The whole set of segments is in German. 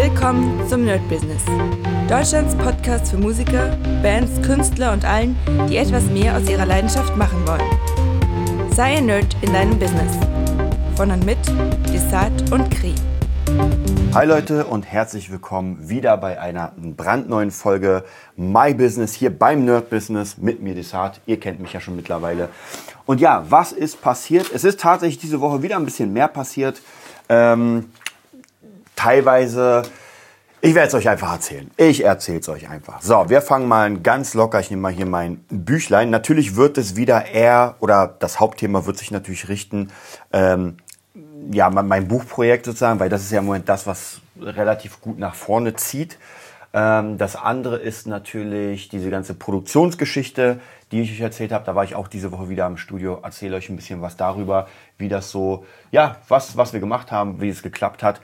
Willkommen zum Nerd Business. Deutschlands Podcast für Musiker, Bands, Künstler und allen, die etwas mehr aus ihrer Leidenschaft machen wollen. Sei ein Nerd in deinem Business. Von und mit Desart und Kri. Hi Leute und herzlich willkommen wieder bei einer brandneuen Folge My Business hier beim Nerd Business mit mir Desart. Ihr kennt mich ja schon mittlerweile. Und ja, was ist passiert? Es ist tatsächlich diese Woche wieder ein bisschen mehr passiert. Ähm, teilweise, ich werde es euch einfach erzählen. Ich erzähle es euch einfach. So, wir fangen mal ganz locker. Ich nehme mal hier mein Büchlein. Natürlich wird es wieder eher, oder das Hauptthema wird sich natürlich richten, ähm, ja, mein Buchprojekt sozusagen, weil das ist ja im Moment das, was relativ gut nach vorne zieht. Ähm, das andere ist natürlich diese ganze Produktionsgeschichte, die ich euch erzählt habe. Da war ich auch diese Woche wieder im Studio, erzähle euch ein bisschen was darüber, wie das so, ja, was, was wir gemacht haben, wie es geklappt hat.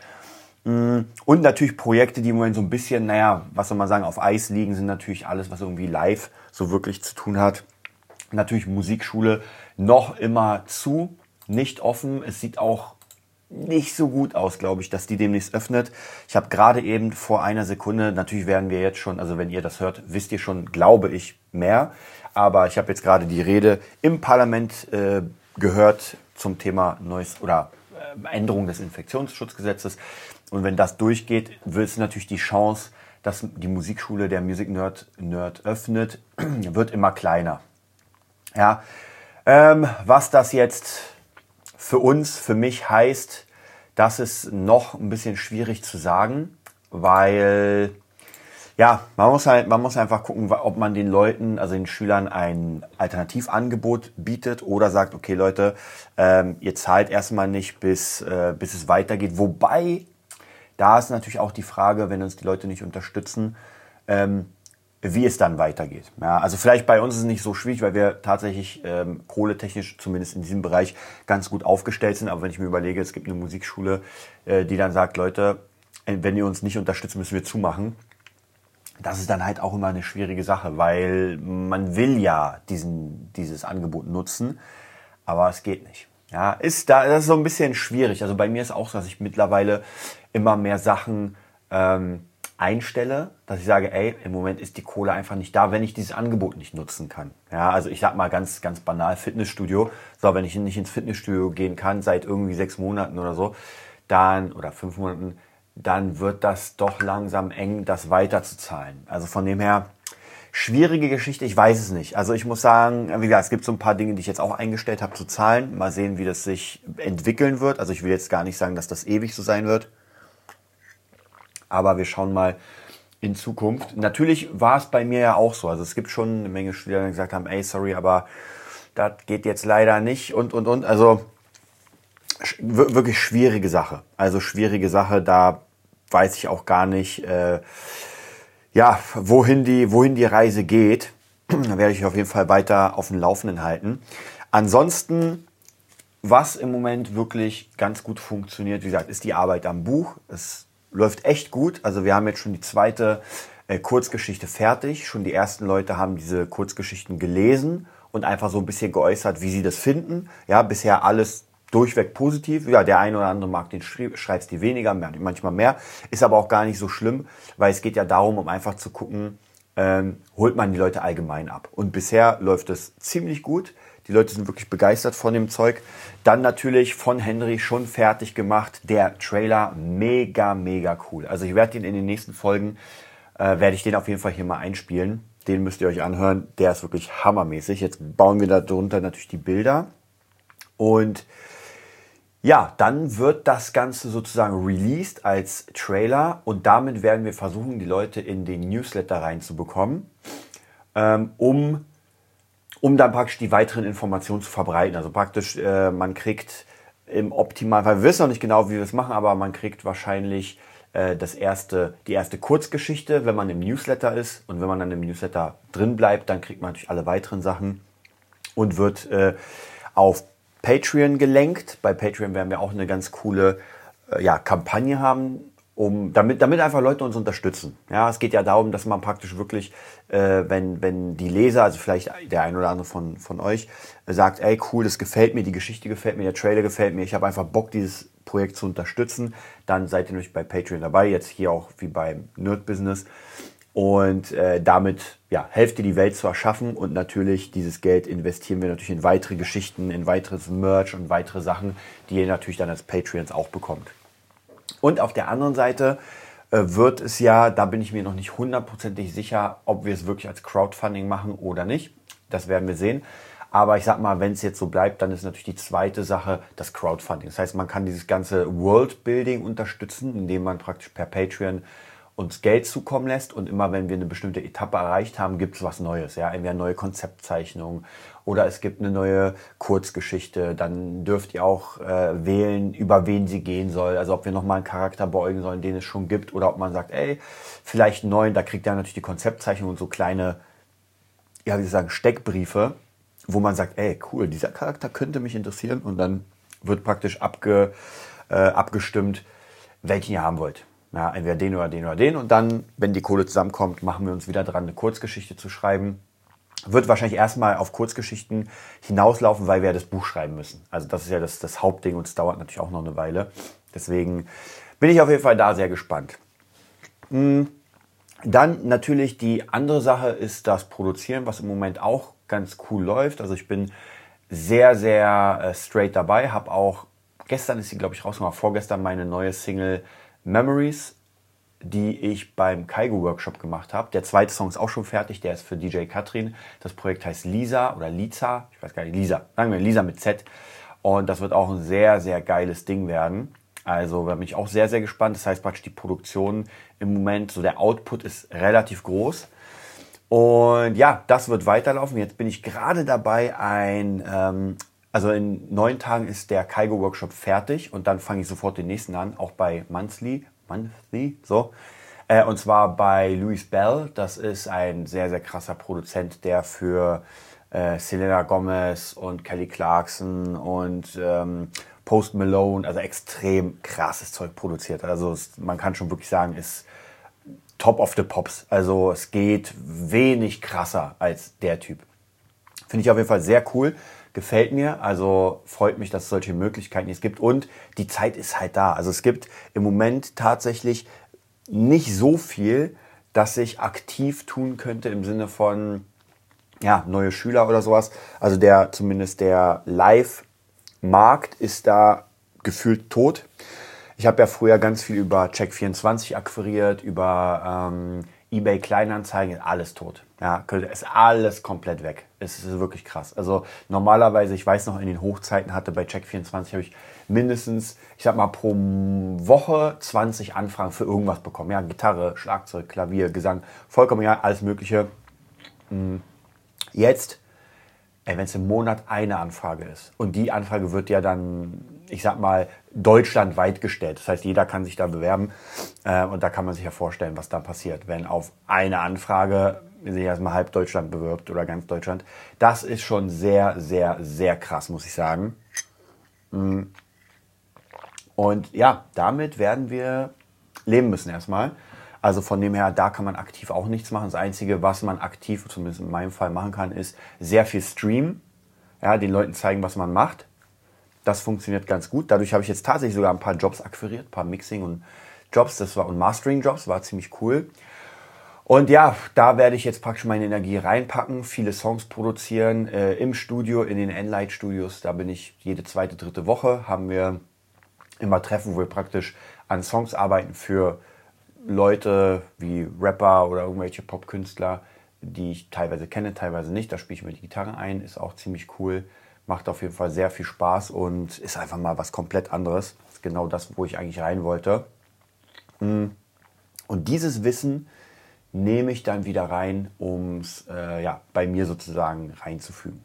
Mm, und natürlich Projekte, die im Moment so ein bisschen, naja, was soll man sagen, auf Eis liegen, sind natürlich alles, was irgendwie live so wirklich zu tun hat. Natürlich Musikschule noch immer zu, nicht offen. Es sieht auch nicht so gut aus, glaube ich, dass die demnächst öffnet. Ich habe gerade eben vor einer Sekunde, natürlich werden wir jetzt schon, also wenn ihr das hört, wisst ihr schon, glaube ich, mehr. Aber ich habe jetzt gerade die Rede im Parlament äh, gehört zum Thema neues oder äh, Änderung des Infektionsschutzgesetzes. Und wenn das durchgeht, wird es natürlich die Chance, dass die Musikschule der Music Nerd, Nerd öffnet, wird immer kleiner. Ja, ähm, was das jetzt für uns, für mich heißt, das ist noch ein bisschen schwierig zu sagen, weil ja, man muss halt, man muss einfach gucken, ob man den Leuten, also den Schülern ein Alternativangebot bietet oder sagt, okay Leute, ähm, ihr zahlt erstmal nicht, bis, äh, bis es weitergeht. Wobei da ist natürlich auch die Frage, wenn uns die Leute nicht unterstützen, ähm, wie es dann weitergeht. Ja, also vielleicht bei uns ist es nicht so schwierig, weil wir tatsächlich ähm, kohletechnisch zumindest in diesem Bereich ganz gut aufgestellt sind. Aber wenn ich mir überlege, es gibt eine Musikschule, äh, die dann sagt, Leute, äh, wenn ihr uns nicht unterstützt, müssen wir zumachen. Das ist dann halt auch immer eine schwierige Sache, weil man will ja diesen, dieses Angebot nutzen, aber es geht nicht. Ja, ist da, das ist so ein bisschen schwierig. Also bei mir ist auch so, dass ich mittlerweile immer mehr Sachen ähm, einstelle, dass ich sage, ey, im Moment ist die Kohle einfach nicht da, wenn ich dieses Angebot nicht nutzen kann. Ja, also ich sag mal ganz, ganz banal Fitnessstudio. So, wenn ich nicht ins Fitnessstudio gehen kann seit irgendwie sechs Monaten oder so, dann, oder fünf Monaten, dann wird das doch langsam eng, das weiterzuzahlen. Also von dem her, schwierige Geschichte, ich weiß es nicht. Also ich muss sagen, wie gesagt, es gibt so ein paar Dinge, die ich jetzt auch eingestellt habe zu zahlen. Mal sehen, wie das sich entwickeln wird. Also ich will jetzt gar nicht sagen, dass das ewig so sein wird. Aber wir schauen mal in Zukunft. Natürlich war es bei mir ja auch so. Also es gibt schon eine Menge Schüler, die gesagt haben, ey, sorry, aber das geht jetzt leider nicht und, und, und. Also wirklich schwierige Sache. Also schwierige Sache, da weiß ich auch gar nicht, äh, ja, wohin die, wohin die Reise geht. werde ich auf jeden Fall weiter auf dem Laufenden halten. Ansonsten, was im Moment wirklich ganz gut funktioniert, wie gesagt, ist die Arbeit am Buch. Es läuft echt gut. Also wir haben jetzt schon die zweite äh, Kurzgeschichte fertig. Schon die ersten Leute haben diese Kurzgeschichten gelesen und einfach so ein bisschen geäußert, wie sie das finden. Ja, bisher alles durchweg positiv. Ja, der eine oder andere mag den Schreibstil weniger, manchmal mehr. Ist aber auch gar nicht so schlimm, weil es geht ja darum, um einfach zu gucken, ähm, holt man die Leute allgemein ab. Und bisher läuft es ziemlich gut. Die Leute sind wirklich begeistert von dem Zeug. Dann natürlich von Henry schon fertig gemacht. Der Trailer mega, mega cool. Also ich werde den in den nächsten Folgen, äh, werde ich den auf jeden Fall hier mal einspielen. Den müsst ihr euch anhören. Der ist wirklich hammermäßig. Jetzt bauen wir darunter natürlich die Bilder. Und ja, dann wird das Ganze sozusagen released als Trailer und damit werden wir versuchen, die Leute in den Newsletter reinzubekommen, ähm, um um dann praktisch die weiteren Informationen zu verbreiten. Also praktisch, äh, man kriegt im Optimalfall, wir wissen noch nicht genau, wie wir es machen, aber man kriegt wahrscheinlich äh, das erste, die erste Kurzgeschichte, wenn man im Newsletter ist. Und wenn man dann im Newsletter drin bleibt, dann kriegt man natürlich alle weiteren Sachen und wird äh, auf Patreon gelenkt. Bei Patreon werden wir auch eine ganz coole äh, ja, Kampagne haben, um, damit, damit einfach Leute uns unterstützen. Ja, es geht ja darum, dass man praktisch wirklich, äh, wenn, wenn die Leser, also vielleicht der ein oder andere von, von euch, äh, sagt, ey cool, das gefällt mir, die Geschichte gefällt mir, der Trailer gefällt mir, ich habe einfach Bock, dieses Projekt zu unterstützen, dann seid ihr natürlich bei Patreon dabei, jetzt hier auch wie beim Nerd Business. Und äh, damit ja, helft ihr die Welt zu erschaffen und natürlich dieses Geld investieren wir natürlich in weitere Geschichten, in weiteres Merch und weitere Sachen, die ihr natürlich dann als Patreons auch bekommt. Und auf der anderen Seite äh, wird es ja, da bin ich mir noch nicht hundertprozentig sicher, ob wir es wirklich als Crowdfunding machen oder nicht. Das werden wir sehen. Aber ich sag mal, wenn es jetzt so bleibt, dann ist natürlich die zweite Sache das Crowdfunding. Das heißt, man kann dieses ganze Worldbuilding unterstützen, indem man praktisch per Patreon uns Geld zukommen lässt und immer wenn wir eine bestimmte Etappe erreicht haben, gibt es was Neues. Ja? Entweder neue Konzeptzeichnungen oder es gibt eine neue Kurzgeschichte. Dann dürft ihr auch äh, wählen, über wen sie gehen soll. Also ob wir nochmal einen Charakter beugen sollen, den es schon gibt oder ob man sagt, ey, vielleicht einen neuen. Da kriegt ihr natürlich die Konzeptzeichnung und so kleine, ja, wie ich sagen, Steckbriefe wo man sagt, ey, cool, dieser Charakter könnte mich interessieren und dann wird praktisch abge, äh, abgestimmt, welchen ihr haben wollt. Ja, entweder den oder den oder den und dann, wenn die Kohle zusammenkommt, machen wir uns wieder dran, eine Kurzgeschichte zu schreiben. Wird wahrscheinlich erstmal auf Kurzgeschichten hinauslaufen, weil wir ja das Buch schreiben müssen. Also das ist ja das, das Hauptding und es dauert natürlich auch noch eine Weile. Deswegen bin ich auf jeden Fall da sehr gespannt. Hm. Dann natürlich die andere Sache ist das Produzieren, was im Moment auch ganz cool läuft. Also ich bin sehr, sehr äh, straight dabei. Habe auch, gestern ist sie, glaube ich, rausgekommen, vorgestern meine neue Single Memories, die ich beim Kaigo Workshop gemacht habe. Der zweite Song ist auch schon fertig, der ist für DJ Katrin. Das Projekt heißt Lisa oder Liza, ich weiß gar nicht, Lisa, sagen wir Lisa mit Z. Und das wird auch ein sehr, sehr geiles Ding werden. Also da bin ich auch sehr, sehr gespannt. Das heißt praktisch die Produktion im Moment, so der Output ist relativ groß. Und ja, das wird weiterlaufen. Jetzt bin ich gerade dabei, ein, ähm, also in neun Tagen ist der Kaigo Workshop fertig und dann fange ich sofort den nächsten an, auch bei Monthly, Monthly, so. Äh, und zwar bei Louis Bell. Das ist ein sehr, sehr krasser Produzent, der für äh, Selena Gomez und Kelly Clarkson und ähm, Post Malone, also extrem krasses Zeug produziert. Also es, man kann schon wirklich sagen, ist Top of the Pops. Also es geht wenig krasser als der Typ. Finde ich auf jeden Fall sehr cool. Gefällt mir. Also freut mich, dass es solche Möglichkeiten jetzt gibt. Und die Zeit ist halt da. Also es gibt im Moment tatsächlich nicht so viel, dass ich aktiv tun könnte im Sinne von ja, neue Schüler oder sowas. Also der, zumindest der Live-Markt ist da gefühlt tot. Ich habe ja früher ganz viel über Check24 akquiriert, über ähm, eBay Kleinanzeigen, alles tot. Ja, ist alles komplett weg. Es ist wirklich krass. Also normalerweise, ich weiß noch, in den Hochzeiten hatte bei Check24 habe ich mindestens, ich sag mal, pro Woche 20 Anfragen für irgendwas bekommen. Ja, Gitarre, Schlagzeug, Klavier, Gesang, vollkommen ja, alles Mögliche. Hm. Jetzt, wenn es im Monat eine Anfrage ist und die Anfrage wird ja dann ich sag mal, deutschlandweit gestellt. Das heißt, jeder kann sich da bewerben äh, und da kann man sich ja vorstellen, was da passiert, wenn auf eine Anfrage sich erstmal halb Deutschland bewirbt oder ganz Deutschland. Das ist schon sehr, sehr, sehr krass, muss ich sagen. Mm. Und ja, damit werden wir leben müssen erstmal. Also von dem her, da kann man aktiv auch nichts machen. Das Einzige, was man aktiv, zumindest in meinem Fall, machen kann, ist sehr viel streamen. Ja, den Leuten zeigen, was man macht. Das funktioniert ganz gut. Dadurch habe ich jetzt tatsächlich sogar ein paar Jobs akquiriert, ein paar Mixing und Jobs, das war und Mastering Jobs, war ziemlich cool. Und ja, da werde ich jetzt praktisch meine Energie reinpacken, viele Songs produzieren äh, im Studio, in den Enlight Studios. Da bin ich jede zweite, dritte Woche, haben wir immer Treffen, wo wir praktisch an Songs arbeiten für Leute wie Rapper oder irgendwelche Popkünstler, die ich teilweise kenne, teilweise nicht. Da spiele ich mir die Gitarre ein, ist auch ziemlich cool. Macht auf jeden Fall sehr viel Spaß und ist einfach mal was komplett anderes. Ist genau das, wo ich eigentlich rein wollte. Mm. Und dieses Wissen nehme ich dann wieder rein, um es äh, ja, bei mir sozusagen reinzufügen.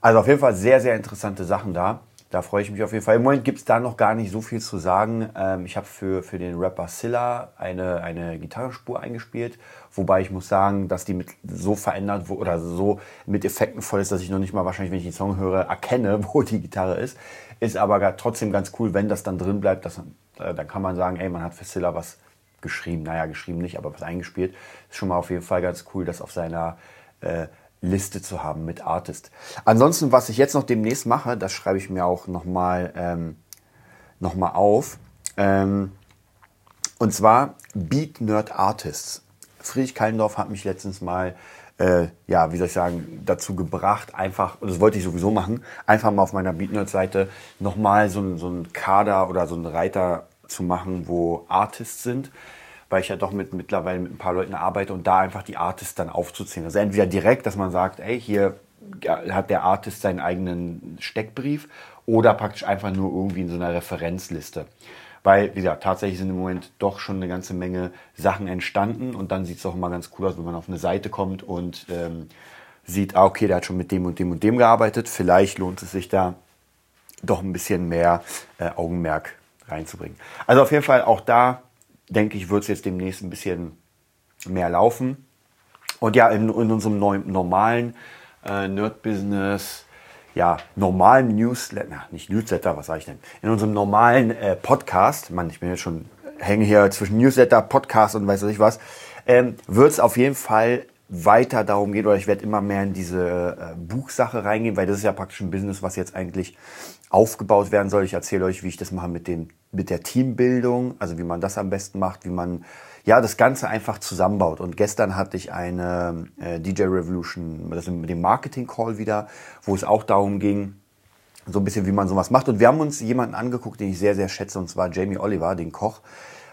Also auf jeden Fall sehr, sehr interessante Sachen da. Da freue ich mich auf jeden Fall. Im Moment gibt es da noch gar nicht so viel zu sagen. Ähm, ich habe für, für den Rapper Silla eine, eine Gitarrenspur eingespielt, wobei ich muss sagen, dass die mit so verändert oder so mit Effekten voll ist, dass ich noch nicht mal wahrscheinlich, wenn ich den Song höre, erkenne, wo die Gitarre ist. Ist aber trotzdem ganz cool, wenn das dann drin bleibt. Dass, äh, dann kann man sagen, ey, man hat für Silla was geschrieben. Naja, geschrieben nicht, aber was eingespielt. Ist schon mal auf jeden Fall ganz cool, das auf seiner äh, Liste zu haben mit Artist. Ansonsten, was ich jetzt noch demnächst mache, das schreibe ich mir auch nochmal ähm, nochmal auf. Ähm, und zwar Beat Nerd Artists. Friedrich Kallendorf hat mich letztens mal, äh, ja, wie soll ich sagen, dazu gebracht, einfach, das wollte ich sowieso machen, einfach mal auf meiner Beat Nerd Seite nochmal so, so einen Kader oder so einen Reiter zu machen, wo Artists sind weil ich ja doch mit, mittlerweile mit ein paar Leuten arbeite und da einfach die Artists dann aufzuziehen. Also entweder direkt, dass man sagt, ey, hier hat der Artist seinen eigenen Steckbrief oder praktisch einfach nur irgendwie in so einer Referenzliste. Weil, wie gesagt, tatsächlich sind im Moment doch schon eine ganze Menge Sachen entstanden und dann sieht es auch immer ganz cool aus, wenn man auf eine Seite kommt und ähm, sieht, ah, okay, der hat schon mit dem und dem und dem gearbeitet. Vielleicht lohnt es sich da doch ein bisschen mehr äh, Augenmerk reinzubringen. Also auf jeden Fall auch da, denke ich, wird es jetzt demnächst ein bisschen mehr laufen. Und ja, in, in unserem neuen, normalen äh, Nerd-Business, ja, normalen Newsletter, nicht Newsletter, was sage ich denn? In unserem normalen äh, Podcast, Mann, ich bin jetzt schon, hänge hier zwischen Newsletter, Podcast und weiß nicht was, ähm, wird es auf jeden Fall weiter darum gehen, oder ich werde immer mehr in diese äh, Buchsache reingehen, weil das ist ja praktisch ein Business, was jetzt eigentlich aufgebaut werden soll. Ich erzähle euch, wie ich das mache mit, dem, mit der Teambildung, also wie man das am besten macht, wie man ja, das Ganze einfach zusammenbaut. Und gestern hatte ich eine äh, DJ Revolution, das mit dem Marketing Call wieder, wo es auch darum ging, so ein bisschen, wie man sowas macht. Und wir haben uns jemanden angeguckt, den ich sehr, sehr schätze, und zwar Jamie Oliver, den Koch,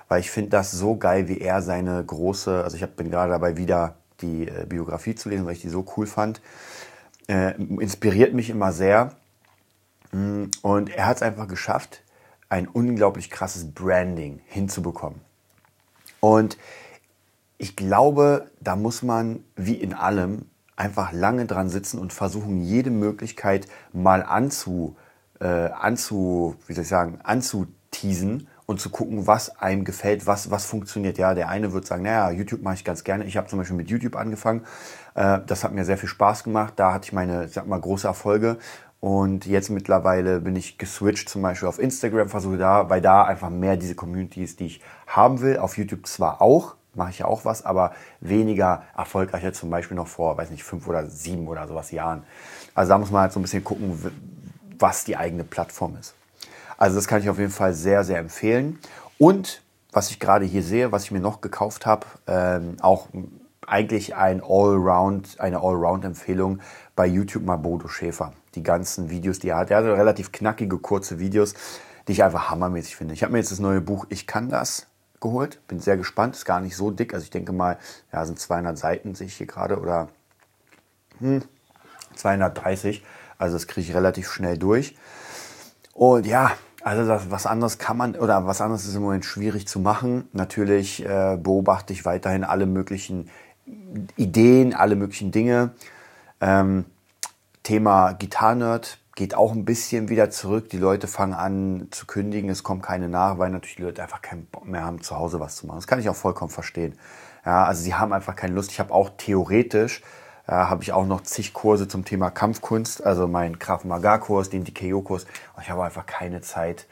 weil ich finde das so geil, wie er seine große, also ich hab, bin gerade dabei, wieder die äh, Biografie zu lesen, weil ich die so cool fand. Äh, inspiriert mich immer sehr. Mm, und er hat es einfach geschafft, ein unglaublich krasses Branding hinzubekommen. Und ich glaube, da muss man wie in allem einfach lange dran sitzen und versuchen, jede Möglichkeit mal anzu, äh, anzu, wie soll ich sagen, anzuteasen und zu gucken, was einem gefällt, was, was funktioniert. Ja, der eine wird sagen, naja, YouTube mache ich ganz gerne. Ich habe zum Beispiel mit YouTube angefangen. Äh, das hat mir sehr viel Spaß gemacht. Da hatte ich meine, sag mal, große Erfolge. Und jetzt mittlerweile bin ich geswitcht zum Beispiel auf Instagram, versuche da, weil da einfach mehr diese Communities, die ich haben will. Auf YouTube zwar auch, mache ich ja auch was, aber weniger erfolgreich als zum Beispiel noch vor, weiß nicht, fünf oder sieben oder sowas Jahren. Also da muss man halt so ein bisschen gucken, was die eigene Plattform ist. Also das kann ich auf jeden Fall sehr, sehr empfehlen. Und was ich gerade hier sehe, was ich mir noch gekauft habe, ähm, auch eigentlich ein Allround, eine Allround-Empfehlung bei YouTube mal Bodo Schäfer die ganzen Videos, die er hat. Er hat relativ knackige, kurze Videos, die ich einfach hammermäßig finde. Ich habe mir jetzt das neue Buch Ich kann das geholt. Bin sehr gespannt. Ist gar nicht so dick. Also ich denke mal, ja, sind 200 Seiten, sehe ich hier gerade, oder hm, 230. Also das kriege ich relativ schnell durch. Und ja, also das, was anderes kann man, oder was anderes ist im Moment schwierig zu machen. Natürlich äh, beobachte ich weiterhin alle möglichen Ideen, alle möglichen Dinge. Ähm, Thema Gitarrenerd geht auch ein bisschen wieder zurück. Die Leute fangen an zu kündigen, es kommt keine nach, weil natürlich die Leute einfach keinen Bock mehr haben, zu Hause was zu machen. Das kann ich auch vollkommen verstehen. Ja, also sie haben einfach keine Lust. Ich habe auch theoretisch, äh, habe ich auch noch zig Kurse zum Thema Kampfkunst, also meinen Krav Maga Kurs, den DKO Kurs. Ich habe einfach keine Zeit,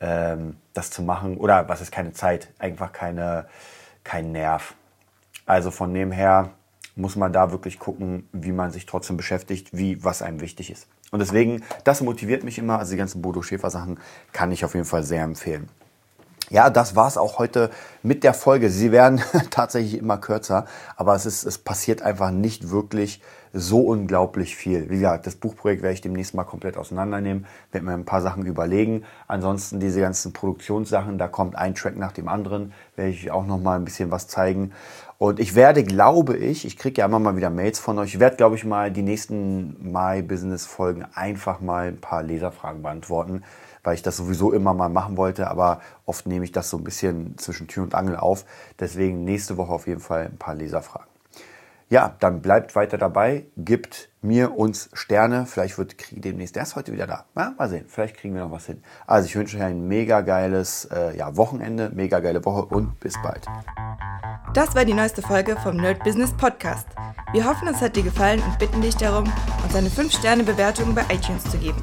ähm, das zu machen. Oder was ist keine Zeit? Einfach keine, kein Nerv. Also von dem her, muss man da wirklich gucken, wie man sich trotzdem beschäftigt, wie was einem wichtig ist. Und deswegen, das motiviert mich immer. Also die ganzen Bodo Schäfer Sachen kann ich auf jeden Fall sehr empfehlen. Ja, das war's auch heute mit der Folge. Sie werden tatsächlich immer kürzer, aber es, ist, es passiert einfach nicht wirklich so unglaublich viel. Wie gesagt, das Buchprojekt werde ich demnächst mal komplett auseinandernehmen, werde mir ein paar Sachen überlegen. Ansonsten diese ganzen Produktionssachen, da kommt ein Track nach dem anderen, werde ich auch noch mal ein bisschen was zeigen. Und ich werde, glaube ich, ich kriege ja immer mal wieder Mails von euch, ich werde, glaube ich, mal die nächsten My Business Folgen einfach mal ein paar Leserfragen beantworten, weil ich das sowieso immer mal machen wollte, aber oft nehme ich das so ein bisschen zwischen Tür und Angel auf. Deswegen nächste Woche auf jeden Fall ein paar Leserfragen. Ja, dann bleibt weiter dabei, gibt mir uns Sterne. Vielleicht wird Krieg demnächst erst heute wieder da. Ja, mal sehen, vielleicht kriegen wir noch was hin. Also ich wünsche euch ein mega geiles äh, ja, Wochenende, mega geile Woche und bis bald. Das war die neueste Folge vom Nerd Business Podcast. Wir hoffen, es hat dir gefallen und bitten dich darum, uns eine 5-Sterne-Bewertung bei iTunes zu geben.